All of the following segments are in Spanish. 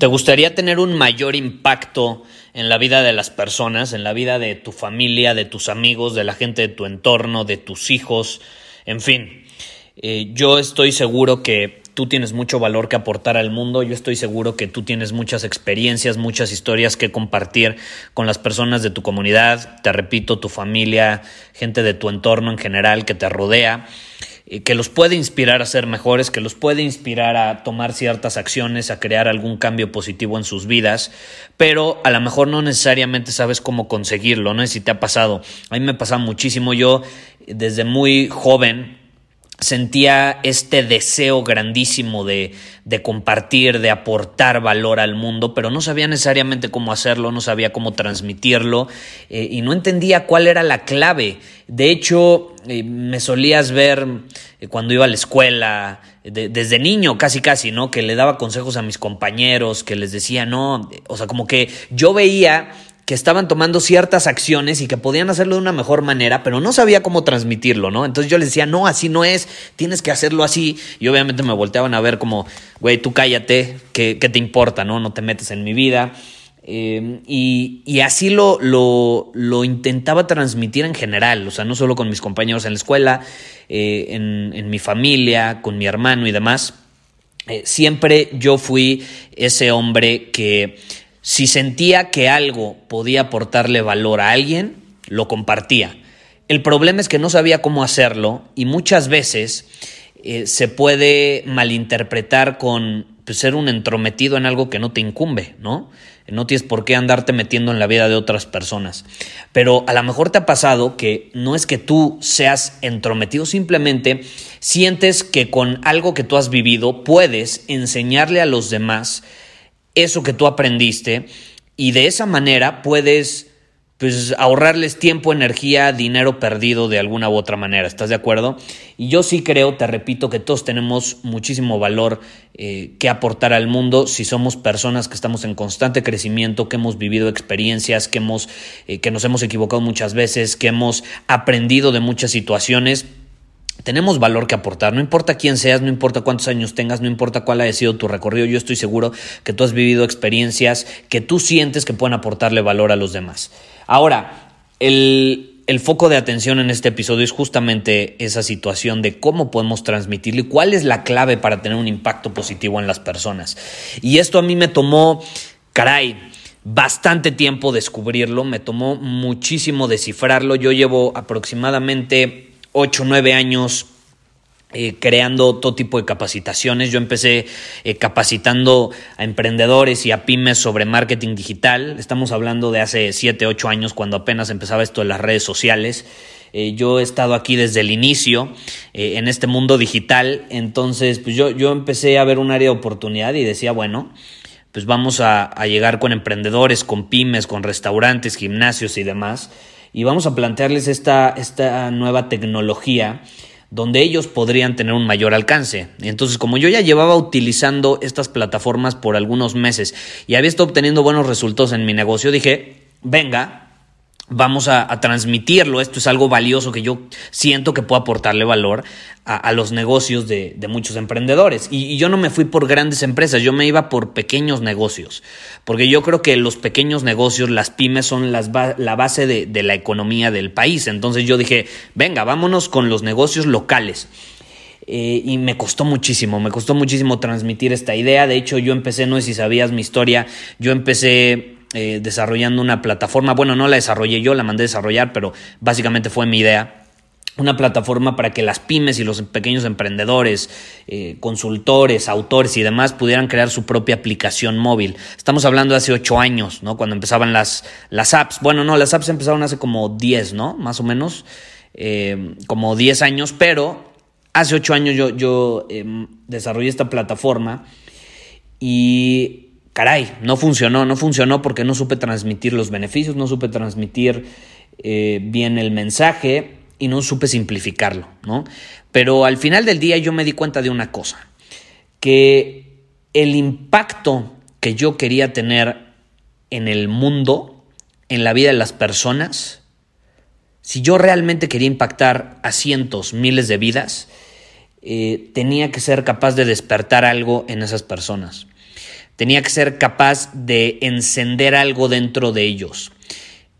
¿Te gustaría tener un mayor impacto en la vida de las personas, en la vida de tu familia, de tus amigos, de la gente de tu entorno, de tus hijos? En fin, eh, yo estoy seguro que tú tienes mucho valor que aportar al mundo, yo estoy seguro que tú tienes muchas experiencias, muchas historias que compartir con las personas de tu comunidad, te repito, tu familia, gente de tu entorno en general que te rodea que los puede inspirar a ser mejores, que los puede inspirar a tomar ciertas acciones, a crear algún cambio positivo en sus vidas, pero a lo mejor no necesariamente sabes cómo conseguirlo, no sé si te ha pasado. A mí me pasa muchísimo, yo desde muy joven sentía este deseo grandísimo de, de, compartir, de aportar valor al mundo, pero no sabía necesariamente cómo hacerlo, no sabía cómo transmitirlo eh, y no entendía cuál era la clave. De hecho, eh, me solías ver eh, cuando iba a la escuela, desde niño casi casi, ¿no? Que le daba consejos a mis compañeros, que les decía, no, o sea, como que yo veía que estaban tomando ciertas acciones y que podían hacerlo de una mejor manera, pero no sabía cómo transmitirlo, ¿no? Entonces yo les decía, no, así no es, tienes que hacerlo así. Y obviamente me volteaban a ver como, güey, tú cállate, ¿qué, te importa, no? No te metes en mi vida. Eh, y, así lo, lo, intentaba transmitir en general, o sea, no solo con mis compañeros en la escuela, eh, en, mi familia, con mi hermano y demás. Eh, siempre yo fui ese hombre que si sentía que algo podía aportarle valor a alguien, lo compartía. El problema es que no sabía cómo hacerlo y muchas veces eh, se puede malinterpretar con pues, ser un entrometido en algo que no te incumbe, ¿no? No tienes por qué andarte metiendo en la vida de otras personas. Pero a lo mejor te ha pasado que no es que tú seas entrometido, simplemente sientes que con algo que tú has vivido puedes enseñarle a los demás eso que tú aprendiste y de esa manera puedes pues ahorrarles tiempo, energía, dinero perdido de alguna u otra manera. ¿Estás de acuerdo? Y yo sí creo, te repito, que todos tenemos muchísimo valor eh, que aportar al mundo si somos personas que estamos en constante crecimiento, que hemos vivido experiencias, que, hemos, eh, que nos hemos equivocado muchas veces, que hemos aprendido de muchas situaciones tenemos valor que aportar, no importa quién seas, no importa cuántos años tengas, no importa cuál haya sido tu recorrido, yo estoy seguro que tú has vivido experiencias que tú sientes que pueden aportarle valor a los demás. Ahora, el, el foco de atención en este episodio es justamente esa situación de cómo podemos transmitirlo y cuál es la clave para tener un impacto positivo en las personas. Y esto a mí me tomó, caray, bastante tiempo descubrirlo, me tomó muchísimo descifrarlo, yo llevo aproximadamente 8 o 9 años eh, creando todo tipo de capacitaciones. Yo empecé eh, capacitando a emprendedores y a pymes sobre marketing digital. Estamos hablando de hace 7, 8 años cuando apenas empezaba esto de las redes sociales. Eh, yo he estado aquí desde el inicio en este mundo digital, entonces pues yo, yo empecé a ver un área de oportunidad y decía, bueno, pues vamos a, a llegar con emprendedores, con pymes, con restaurantes, gimnasios y demás y vamos a plantearles esta, esta nueva tecnología donde ellos podrían tener un mayor alcance. Entonces, como yo ya llevaba utilizando estas plataformas por algunos meses y había estado obteniendo buenos resultados en mi negocio, dije, venga, vamos a, transmitirlo. Esto es algo valioso que yo siento que puede aportarle valor a, los negocios de, muchos emprendedores. Y, yo no me fui por grandes empresas, yo me iba por pequeños negocios. Porque yo creo que los pequeños negocios, las pymes, son las la base de, de la economía del país. Entonces yo dije, venga, vámonos con los negocios locales. Eh, y me costó muchísimo, me costó muchísimo transmitir esta idea. De hecho, yo empecé, no sé si sabías mi historia, yo empecé eh, desarrollando una plataforma. Bueno, no la desarrollé yo, la mandé a desarrollar, pero básicamente fue mi idea una plataforma para que las pymes y los pequeños emprendedores, eh, consultores, autores y demás pudieran crear su propia aplicación móvil. Estamos hablando de hace ocho años, ¿no? Cuando empezaban las, las apps. Bueno, no, las apps empezaron hace como diez, ¿no? Más o menos, eh, como diez años, pero hace ocho años yo, yo em, desarrollé esta plataforma y caray, no funcionó, no funcionó porque no supe transmitir los beneficios, no supe transmitir eh, bien el mensaje y no supe simplificarlo, ¿no? Pero al final del día yo me di cuenta de una cosa, que el impacto que yo quería tener en el mundo, en la vida de las personas, si yo realmente quería impactar a cientos, miles de vidas, eh, tenía que ser capaz de despertar algo en esas personas. Tenía que ser capaz de encender algo dentro de ellos.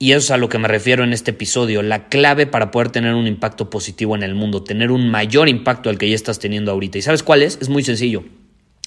Y eso es a lo que me refiero en este episodio, la clave para poder tener un impacto positivo en el mundo, tener un mayor impacto al que ya estás teniendo ahorita. ¿Y sabes cuál es? Es muy sencillo.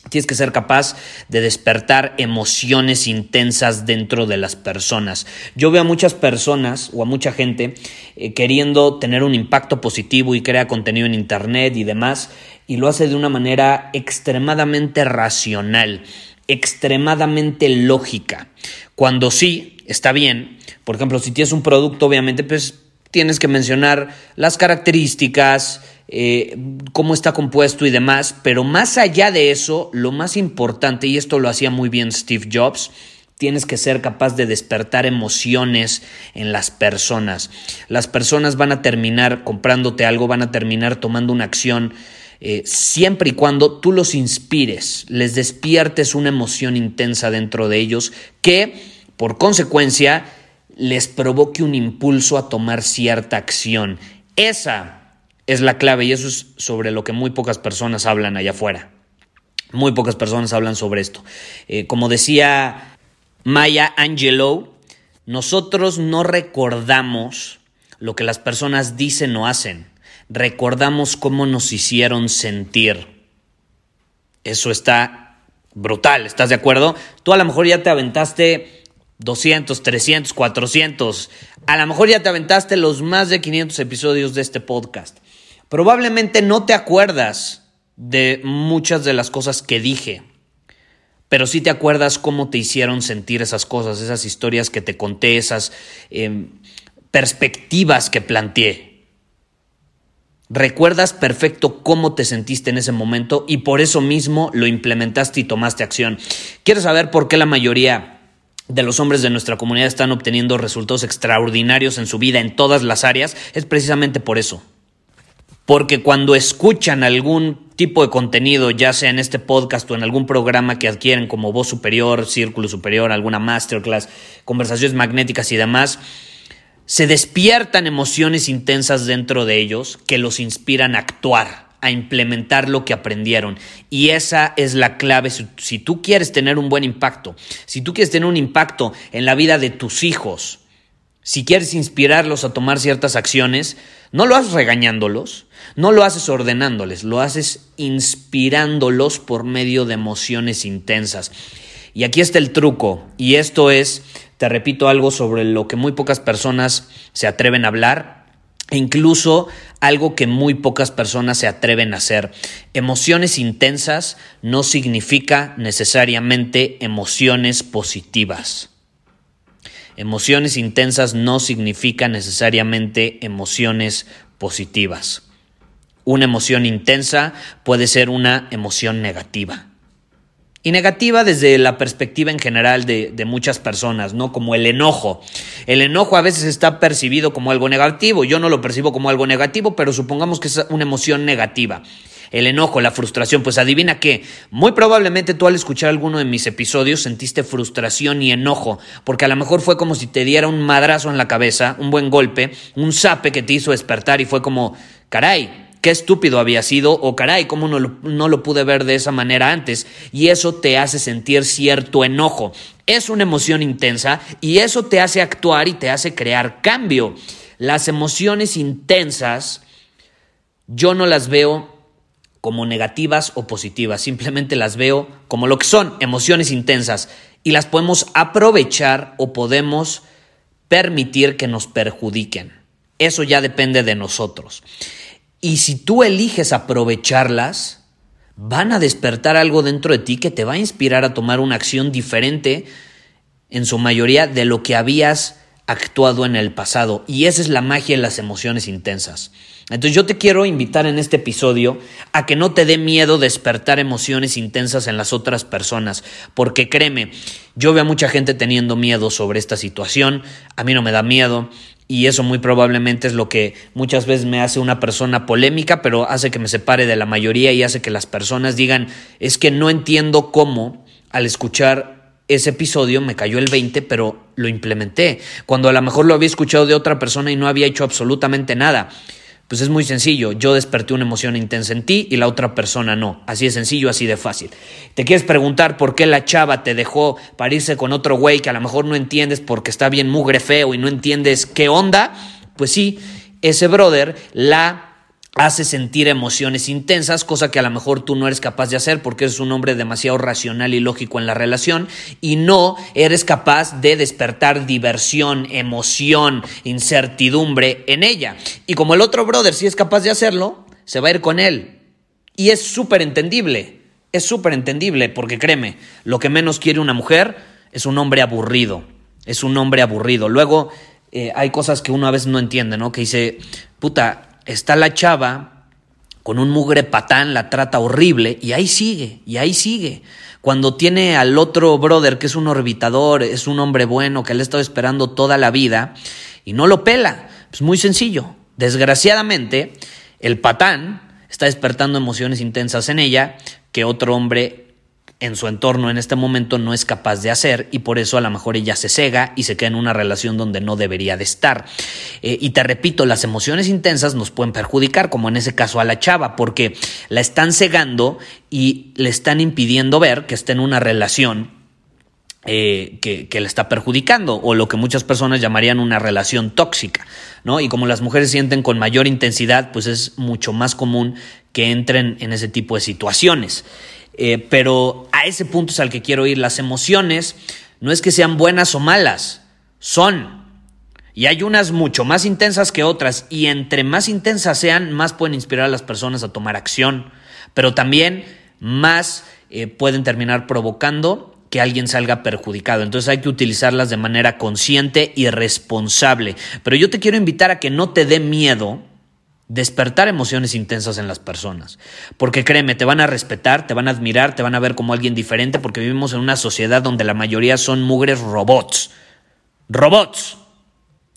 Tienes que ser capaz de despertar emociones intensas dentro de las personas. Yo veo a muchas personas o a mucha gente eh, queriendo tener un impacto positivo y crea contenido en Internet y demás, y lo hace de una manera extremadamente racional, extremadamente lógica. Cuando sí, está bien, por ejemplo, si tienes un producto, obviamente, pues tienes que mencionar las características, eh, cómo está compuesto y demás, pero más allá de eso, lo más importante, y esto lo hacía muy bien Steve Jobs, tienes que ser capaz de despertar emociones en las personas. Las personas van a terminar comprándote algo, van a terminar tomando una acción. Eh, siempre y cuando tú los inspires, les despiertes una emoción intensa dentro de ellos que, por consecuencia, les provoque un impulso a tomar cierta acción. Esa es la clave y eso es sobre lo que muy pocas personas hablan allá afuera. Muy pocas personas hablan sobre esto. Eh, como decía Maya Angelou, nosotros no recordamos lo que las personas dicen o hacen, recordamos cómo nos hicieron sentir. Eso está brutal, ¿estás de acuerdo? Tú a lo mejor ya te aventaste 200, 300, 400. A lo mejor ya te aventaste los más de 500 episodios de este podcast. Probablemente no te acuerdas de muchas de las cosas que dije, pero sí te acuerdas cómo te hicieron sentir esas cosas, esas historias que te conté, esas em, perspectivas que planteé. Recuerdas perfecto cómo te sentiste en ese momento y por eso mismo lo implementaste y tomaste acción. ¿Quieres saber por qué la mayoría de los hombres de nuestra comunidad están obteniendo resultados extraordinarios en su vida en todas las áreas, es precisamente por eso. Porque cuando escuchan algún tipo de contenido, ya sea en este podcast o en algún programa que adquieren como voz superior, círculo superior, alguna masterclass, conversaciones magnéticas y demás, se despiertan emociones intensas dentro de ellos que los inspiran a actuar a implementar lo que aprendieron. Y esa es la clave si, tú quieres tener un buen impacto, si tú quieres tener un impacto en la vida de tus hijos, si quieres inspirarlos a tomar ciertas acciones, no lo haces regañándolos, no lo haces ordenándoles, lo haces inspirándolos por medio de emociones intensas. Y aquí está el truco, y esto es, te repito algo sobre lo que muy pocas personas se atreven a hablar, e incluso algo que muy pocas personas se atreven a hacer. Emociones intensas no significa necesariamente emociones positivas. Emociones intensas no significa necesariamente emociones positivas. Una emoción intensa puede ser una emoción negativa y negativa desde la perspectiva en general de, muchas personas, ¿no? Como el enojo. El enojo a veces está percibido como algo negativo. Yo no lo percibo como algo negativo, pero supongamos que es una emoción negativa. El enojo, la frustración, pues adivina qué. Muy probablemente tú al escuchar alguno de mis episodios sentiste frustración y enojo, porque a lo mejor fue como si te diera un madrazo en la cabeza, un buen golpe, un zape que te hizo despertar y fue como, caray, qué estúpido había sido o caray, cómo no lo, no lo pude ver de esa manera antes. Y eso te hace sentir cierto enojo. Es una emoción intensa y eso te hace actuar y te hace crear cambio. Las emociones intensas yo no las veo como negativas o positivas, simplemente las veo como lo que son, emociones intensas. y las podemos aprovechar o podemos permitir que nos perjudiquen. Eso ya depende de nosotros. Y si tú eliges aprovecharlas, van a despertar algo dentro de ti que te va a inspirar a tomar una acción diferente, en su mayoría, de lo que habías actuado en el pasado. Y esa es la magia de las emociones intensas. Entonces yo te quiero invitar en este episodio a que no te dé miedo despertar emociones intensas en las otras personas, porque créeme, yo veo a mucha gente teniendo miedo sobre esta situación, a mí no me da miedo, y eso muy probablemente es lo que muchas veces me hace una persona polémica, pero hace que me separe de la mayoría y hace que las personas digan, es que no entiendo cómo al escuchar ese episodio me cayó el 20, pero lo implementé, cuando a lo mejor lo había escuchado de otra persona y no había hecho absolutamente nada. Pues es muy sencillo, yo desperté una emoción intensa en ti y la otra persona no. Así de sencillo, así de fácil. Te quieres preguntar por qué la chava te dejó para irse con otro güey que a lo mejor no entiendes porque está bien mugre feo y no entiendes qué onda. Pues sí, ese brother la hace sentir emociones intensas, cosa que a lo mejor tú no eres capaz de hacer porque eres un hombre demasiado racional y lógico en la relación y no eres capaz de despertar diversión, emoción, incertidumbre en ella. Y como el otro brother sí es capaz de hacerlo, se va a ir con él. Y es súper entendible, es súper entendible porque créeme, lo que menos quiere una mujer es un hombre aburrido, es un hombre aburrido. Luego eh, hay cosas que uno a veces no entiende, ¿no? Que dice, puta, está la chava con un mugre patán, la trata horrible y ahí sigue, y ahí sigue. Cuando tiene al otro brother que es un orbitador, es un hombre bueno que le ha estado esperando toda la vida y no lo pela. Pues muy sencillo. Desgraciadamente, el patán está despertando emociones intensas en ella que otro hombre en su entorno en este momento no es capaz de hacer y por eso a lo mejor ella se cega y se queda en una relación donde no debería de estar. Eh, y te repito, las emociones intensas nos pueden perjudicar, como en ese caso a la chava, porque la están cegando y le están impidiendo ver que está en una relación eh, que, que, le está perjudicando o lo que muchas personas llamarían una relación tóxica, ¿no? Y como las mujeres sienten con mayor intensidad, pues es mucho más común que entren en ese tipo de situaciones. Eh, pero a ese punto es al que quiero ir. Las emociones no es que sean buenas o malas, son. Y hay unas mucho más intensas que otras, y entre más intensas sean, más pueden inspirar a las personas a tomar acción, pero también más eh, pueden terminar provocando que alguien salga perjudicado. Entonces hay que utilizarlas de manera consciente y responsable. Pero yo te quiero invitar a que no te dé miedo despertar emociones intensas en las personas. Porque créeme, te van a respetar, te van a admirar, te van a ver como alguien diferente porque vivimos en una sociedad donde la mayoría son mugres robots. Robots.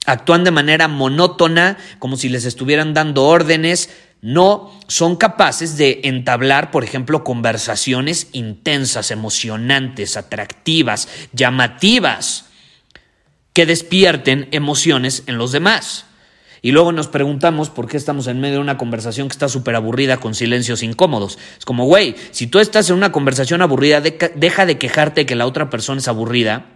Actúan de manera monótona, como si les estuvieran dando órdenes. No son capaces de entablar, por ejemplo, conversaciones intensas, emocionantes, atractivas, llamativas, que despierten emociones en los demás. Y luego nos preguntamos por qué estamos en medio de una conversación que está súper aburrida con silencios incómodos. Es como, güey, si tú estás en una conversación aburrida, deja de quejarte que la otra persona es aburrida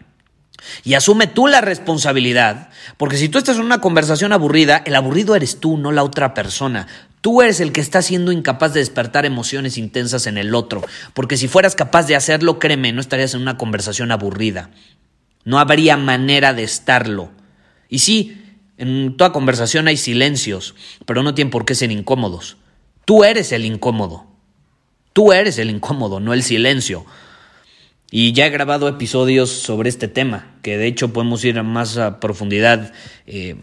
y asume tú la responsabilidad. Porque si tú estás en una conversación aburrida, el aburrido eres tú, no la otra persona. Tú eres el que está siendo incapaz de despertar emociones intensas en el otro. Porque si fueras capaz de hacerlo, créeme, no estarías en una conversación aburrida. No habría manera de estarlo. Y sí, en toda conversación hay silencios, pero no tienen por qué ser incómodos. Tú eres el incómodo. Tú eres el incómodo, no el silencio. Y ya he grabado episodios sobre este tema, que de hecho podemos ir a más a profundidad eh,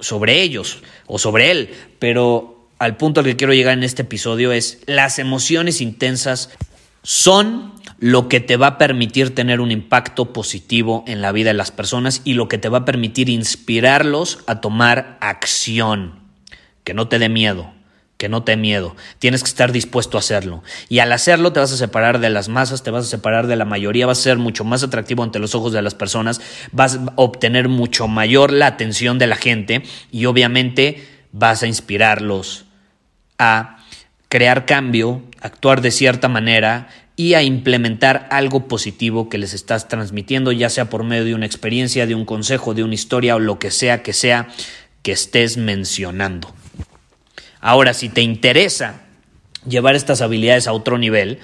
sobre ellos o sobre él, pero al punto al que quiero llegar en este episodio es las emociones intensas son lo que te va a permitir tener un impacto positivo en la vida de las personas y lo que te va a permitir inspirarlos a tomar acción. Que no te dé miedo, que no te dé miedo. Tienes que estar dispuesto a hacerlo. Y al hacerlo te vas a separar de las masas, te vas a separar de la mayoría, vas a ser mucho más atractivo ante los ojos de las personas, vas a obtener mucho mayor la atención de la gente y obviamente vas a inspirarlos a crear cambio, actuar de cierta manera y a implementar algo positivo que les estás transmitiendo, ya sea por medio de una experiencia, de un consejo, de una historia o lo que sea que sea que estés mencionando. Ahora, si te interesa llevar estas habilidades a otro nivel,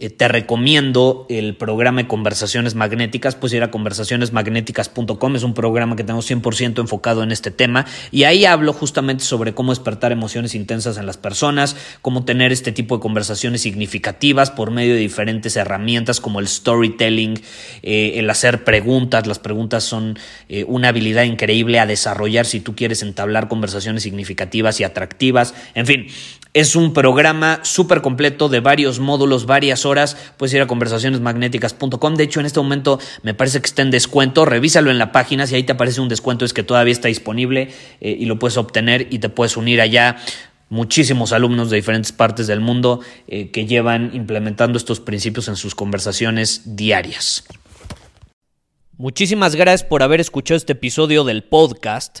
eh, te recomiendo el programa de Conversaciones Magnéticas, pues ir a conversacionesmagnéticas.com, es un programa que tengo 100% enfocado en este tema y ahí hablo justamente sobre cómo despertar emociones intensas en las personas, cómo tener este tipo de conversaciones significativas por medio de diferentes herramientas como el storytelling, eh, el hacer preguntas, las preguntas son eh, una habilidad increíble a desarrollar si tú quieres entablar conversaciones significativas y atractivas, en fin, es un programa súper completo de varios módulos, varias horas. Puedes ir a conversacionesmagnéticas.com. De hecho, en este momento me parece que está en descuento. Revísalo en la página. Si ahí te aparece un descuento, es que todavía está disponible eh, y lo puedes obtener y te puedes unir allá. Muchísimos alumnos de diferentes partes del mundo eh, que llevan implementando estos principios en sus conversaciones diarias. Muchísimas gracias por haber escuchado este episodio del podcast.